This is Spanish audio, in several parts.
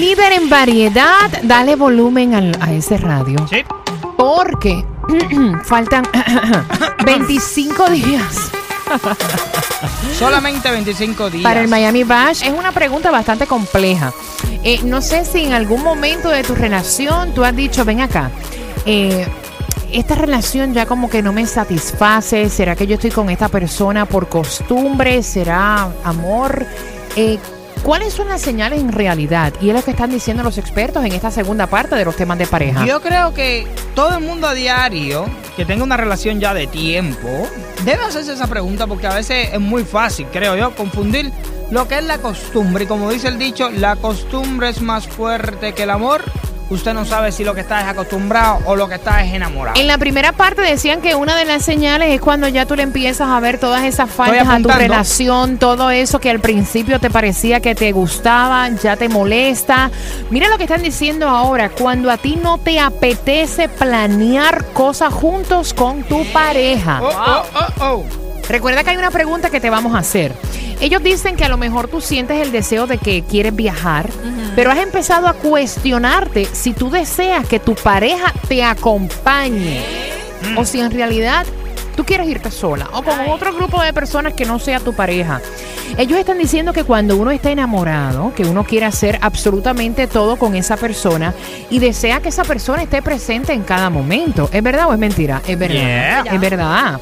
Líder en variedad, dale volumen al- a ese radio. Sí. Porque faltan 25 días Solamente 25 días. para el Miami Bash. Es una pregunta bastante compleja. Eh, no sé si en algún momento de tu relación tú has dicho, ven acá, eh, esta relación ya como que no me satisface. ¿Será que yo estoy con esta persona por costumbre? ¿Será amor? Eh, ¿Cuáles son las señales en realidad? Y es lo que están diciendo los expertos en esta segunda parte de los temas de pareja. Yo creo que todo el mundo a diario que tenga una relación ya de tiempo debe hacerse esa pregunta porque a veces es muy fácil, creo yo, confundir lo que es la costumbre. Y como dice el dicho, la costumbre es más fuerte que el amor. Usted no sabe si lo que está es acostumbrado o lo que está es enamorado. En la primera parte decían que una de las señales es cuando ya tú le empiezas a ver todas esas faltas a tu relación, todo eso que al principio te parecía que te gustaba, ya te molesta. Mira lo que están diciendo ahora, cuando a ti no te apetece planear cosas juntos con tu pareja. Oh, oh, oh, oh. Recuerda que hay una pregunta que te vamos a hacer. Ellos dicen que a lo mejor tú sientes el deseo de que quieres viajar, pero has empezado a cuestionarte si tú deseas que tu pareja te acompañe o si en realidad tú quieres irte sola o con otro grupo de personas que no sea tu pareja. Ellos están diciendo que cuando uno está enamorado, que uno quiere hacer absolutamente todo con esa persona y desea que esa persona esté presente en cada momento. ¿Es verdad o es mentira? Es verdad. Yeah. Es verdad.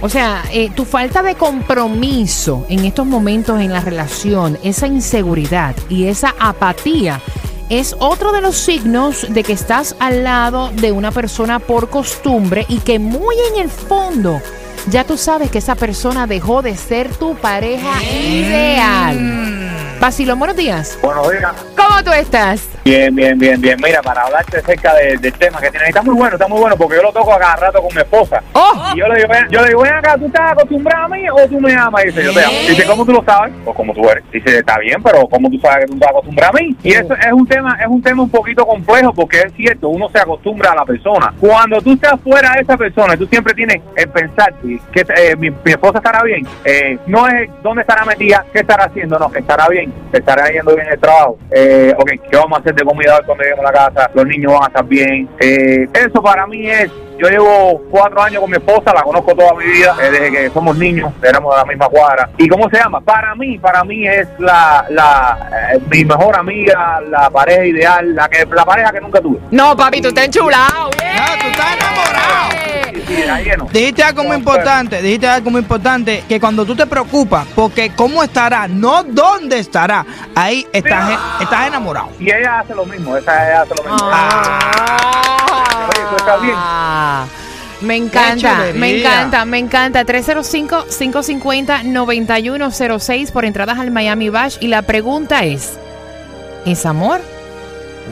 O sea, eh, tu falta de compromiso en estos momentos en la relación, esa inseguridad y esa apatía es otro de los signos de que estás al lado de una persona por costumbre y que muy en el fondo ya tú sabes que esa persona dejó de ser tu pareja ideal. Basilón, buenos días. Buenos días. ¿Cómo tú estás? Bien, bien, bien, bien. Mira, para hablarte acerca de- del tema que tiene, está muy bueno, está muy bueno, porque yo lo toco a cada rato con mi esposa. ¡Oh! Y yo le digo, yo le digo, ven acá, ¿tú estás acostumbrada a mí o tú me amas? Y dice, yo te amo. Dice, ¿cómo tú lo sabes? Pues como tú eres. Dice, está bien, pero ¿cómo tú sabes que tú estás acostumbrada a mí? Y eso es un tema, es un tema un poquito complejo, porque es cierto, uno se acostumbra a la persona. Cuando tú estás fuera de esa persona, tú siempre tienes en pensar que eh, mi, mi esposa estará bien. Eh, no es dónde estará metida, qué estará haciendo, no, estará bien, estará yendo bien el trabajo. Eh, ok, ¿qué vamos a hacer de comida cuando lleguemos a la casa? Los niños van a estar bien. Eh, eso para mí es yo llevo cuatro años con mi esposa, la conozco toda mi vida, eh, desde que somos niños, éramos de la misma cuadra. ¿Y cómo se llama? Para mí, para mí es la, la eh, mi mejor amiga, la pareja ideal, la que la pareja que nunca tuve. No, papi, tú estás enchulado. bien. No, tú estás enamorado. Sí, sí, de la lleno. Dijiste algo muy importante, dijiste algo muy importante, que cuando tú te preocupas, porque cómo estará, no dónde estará, ahí estás, estás enamorado. Y ella hace lo mismo, esa ella hace lo mismo. Ah. Oye, eso está bien. Me encanta, me encanta, me encanta. 305-550-9106 por entradas al Miami Bash. Y la pregunta es, ¿es amor?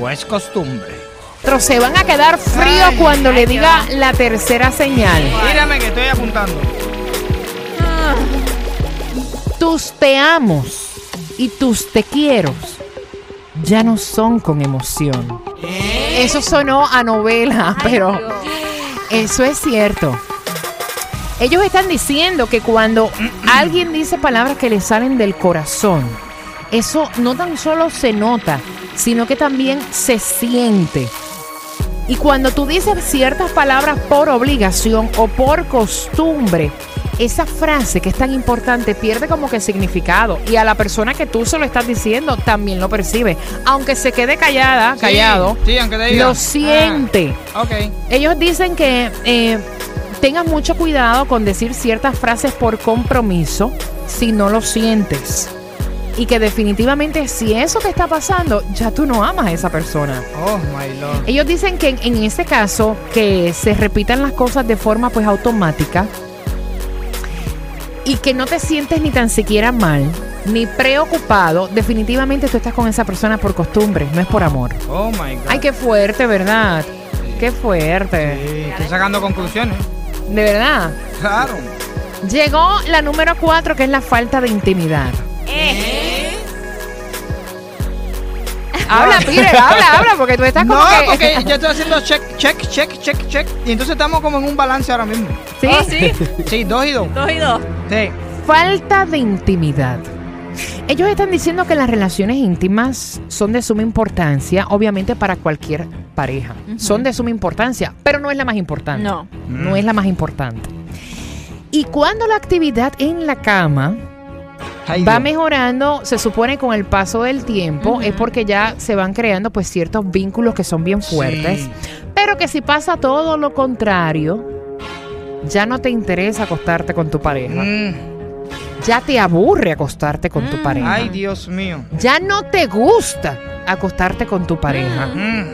O es costumbre. Pero se van a quedar fríos Ay, cuando le diga la tercera señal. Mírame que estoy apuntando. Tus te amos y tus te quiero ya no son con emoción. Eso sonó a novela, pero eso es cierto. Ellos están diciendo que cuando alguien dice palabras que le salen del corazón, eso no tan solo se nota, sino que también se siente. Y cuando tú dices ciertas palabras por obligación o por costumbre, esa frase que es tan importante pierde como que significado. Y a la persona que tú se lo estás diciendo también lo percibe. Aunque se quede callada, callado, sí, aunque te diga. lo siente. Ah, ok. Ellos dicen que eh, tengas mucho cuidado con decir ciertas frases por compromiso si no lo sientes. Y que definitivamente si eso te está pasando, ya tú no amas a esa persona. Oh, my lord. Ellos dicen que en, en ese caso, que se repitan las cosas de forma pues automática, y que no te sientes ni tan siquiera mal, ni preocupado, definitivamente tú estás con esa persona por costumbre, no es por amor. Oh my God. Ay, qué fuerte, ¿verdad? Qué fuerte. Sí, estoy sacando conclusiones. De verdad. Claro. Llegó la número cuatro, que es la falta de intimidad. Habla, Pire, habla, habla, porque tú estás como No, que... porque yo estoy haciendo check, check, check, check, check. Y entonces estamos como en un balance ahora mismo. ¿Sí? Oh, sí. Sí, dos y dos. Dos y dos. Sí. Falta de intimidad. Ellos están diciendo que las relaciones íntimas son de suma importancia, obviamente para cualquier pareja. Son de suma importancia, pero no es la más importante. No. No es la más importante. Y cuando la actividad en la cama Ay, va mejorando, se supone con el paso del tiempo, es porque ya se van creando pues ciertos vínculos que son bien fuertes. Sí. Pero que si pasa todo lo contrario, ya no te interesa acostarte con tu pareja. Mm, Ya te aburre acostarte con tu pareja. Ay, Dios mío. Ya no te gusta acostarte con tu pareja. Mm.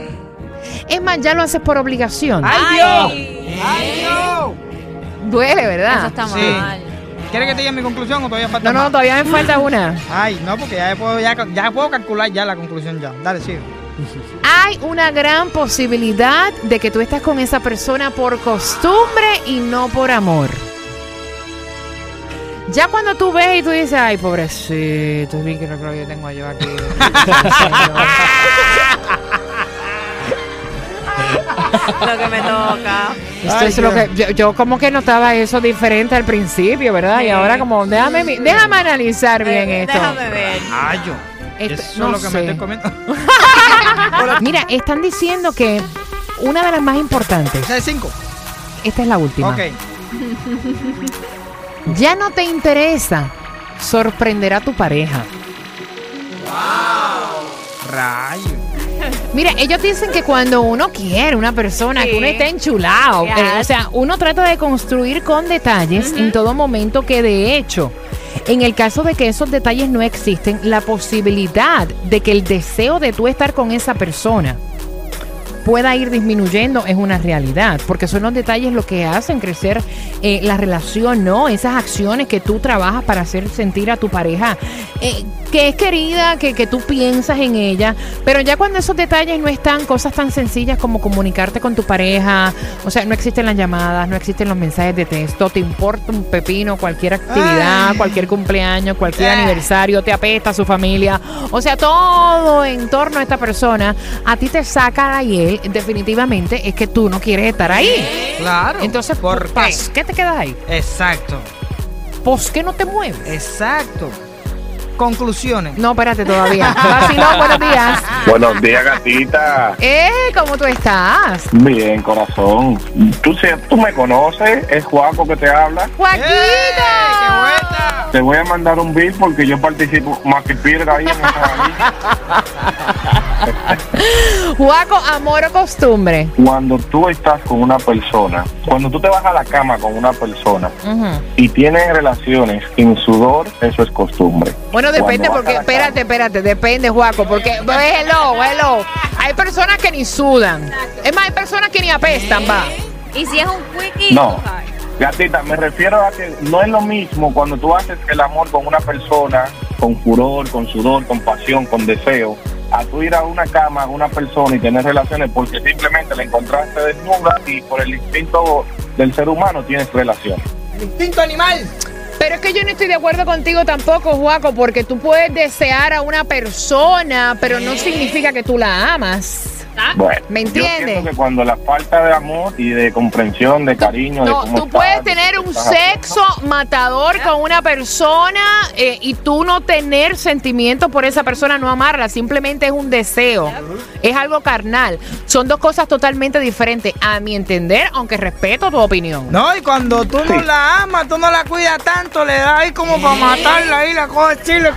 Es más, ya lo haces por obligación. ¡Ay, Dios! ¡Ay, Dios! Duele, ¿verdad? Eso está Sí. ¿Quieres que te diga mi conclusión o todavía falta No, no, más? todavía me falta una. Ay, no, porque ya puedo, ya, ya puedo calcular ya la conclusión ya. Dale, sigue. Hay una gran posibilidad de que tú estás con esa persona por costumbre y no por amor. Ya cuando tú ves y tú dices, ay, pobrecito, vi que lo que yo tengo yo aquí. Lo que me toca. Esto Ay, es lo Dios. que yo, yo como que notaba eso diferente al principio, ¿verdad? Y ahora como déjame mi- déjame analizar bien Eh, esto. Déjame ver. Ay, yo. Esto- Eso no es lo que sé. me estoy comiendo. Mira, están diciendo que una de las más importantes, Esa es cinco. esta es la última. Ok. Ya no te interesa sorprender a tu pareja. Rayo. Mira, ellos dicen que cuando uno quiere una persona, Sí. que uno está enchulado, Yes. eh, o sea, uno trata de construir con detalles en todo momento que de hecho, en el caso de que esos detalles no existen, la posibilidad de que el deseo de tú estar con esa persona pueda ir disminuyendo es una realidad, porque son los detalles lo que hacen crecer eh, la relación, ¿no? Esas acciones que tú trabajas para hacer sentir a tu pareja eh, que es querida, que, que tú piensas en ella, pero ya cuando esos detalles no están, cosas tan sencillas como comunicarte con tu pareja, o sea, no existen las llamadas, no existen los mensajes de texto, te importa un pepino, cualquier actividad, Ay. cualquier cumpleaños, cualquier aniversario, te apesta su familia, o sea, todo en torno a esta persona, a ti te saca la hiel, definitivamente es que tú no quieres estar ahí. Claro. Entonces, ¿por qué? pas- qué te quedas ahí? Exacto. ¿Por qué no te mueves? Exacto. Conclusiones. No, espérate todavía. Vacilón, buenos días. Buenos días, gatita. Eh, ¿cómo tú estás? Bien, corazón. Tú, se- tú me conoces, es Juaco que te habla. ¡Joaquito! ¡Eh, ¡Qué buena! Te voy a mandar un beat porque yo participo más que piedra ahí en esa lista. Juaco, amor o costumbre. Cuando tú estás con una persona, cuando tú te vas a la cama con una persona y tienes relaciones sin sudor, eso es costumbre. Bueno, depende Cuando porque, espérate, espérate, depende, Juaco, porque, hello, hello, hay personas que ni sudan. Es más, hay personas que ni apestan, va. Y si es un quickie, No. Gatita, me refiero a que no es lo mismo cuando tú haces el amor con una persona con furor, con sudor, con pasión, con deseo, a tú ir a una cama con una persona y tener relaciones porque simplemente la encontraste desnuda y por el instinto del ser humano tienes relaciones. El instinto animal. Pero es que yo no estoy de acuerdo contigo tampoco, Juaco, porque tú puedes desear a una persona, pero no significa que tú la amas. Bueno, ¿Me Yo entiendes? siento que cuando la falta de amor y de comprensión, de cariño, de No, cómo tú estás, puedes de tener un haciendo. sexo matador con una persona eh, y tú no tener sentimiento por esa persona, no amarla, simplemente es un deseo, es algo carnal. Son dos cosas totalmente diferentes, a mi entender, aunque respeto tu opinión. No, y cuando tú no la amas, tú no la cuidas tanto, le das ahí como para matarla ahí, la coges chile.